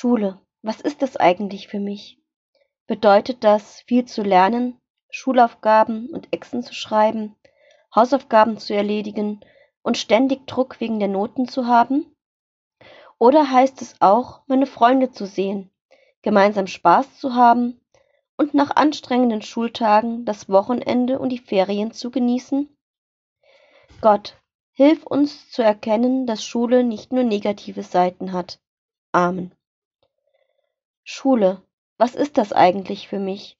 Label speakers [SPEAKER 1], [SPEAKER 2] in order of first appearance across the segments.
[SPEAKER 1] Schule, was ist das eigentlich für mich? Bedeutet das, viel zu lernen, Schulaufgaben und Exen zu schreiben, Hausaufgaben zu erledigen und ständig Druck wegen der Noten zu haben? Oder heißt es auch, meine Freunde zu sehen, gemeinsam Spaß zu haben und nach anstrengenden Schultagen das Wochenende und die Ferien zu genießen? Gott, hilf uns zu erkennen, dass Schule nicht nur negative Seiten hat. Amen. Schule, was ist das eigentlich für mich?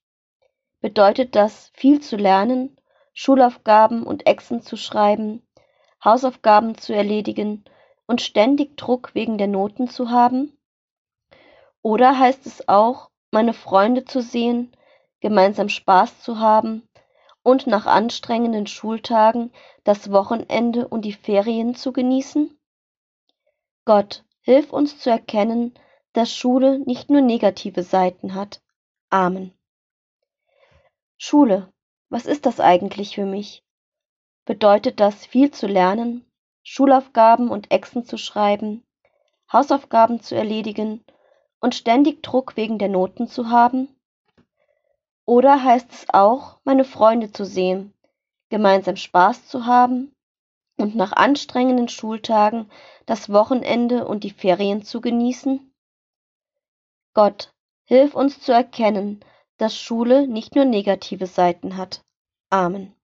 [SPEAKER 1] Bedeutet das, viel zu lernen, Schulaufgaben und Exen zu schreiben, Hausaufgaben zu erledigen und ständig Druck wegen der Noten zu haben? Oder heißt es auch, meine Freunde zu sehen, gemeinsam Spaß zu haben und nach anstrengenden Schultagen das Wochenende und die Ferien zu genießen? Gott, hilf uns zu erkennen, dass Schule nicht nur negative Seiten hat. Amen. Schule, was ist das eigentlich für mich? Bedeutet das, viel zu lernen, Schulaufgaben und Exen zu schreiben, Hausaufgaben zu erledigen und ständig Druck wegen der Noten zu haben? Oder heißt es auch, meine Freunde zu sehen, gemeinsam Spaß zu haben und nach anstrengenden Schultagen das Wochenende und die Ferien zu genießen? Gott, hilf uns zu erkennen, dass Schule nicht nur negative Seiten hat. Amen.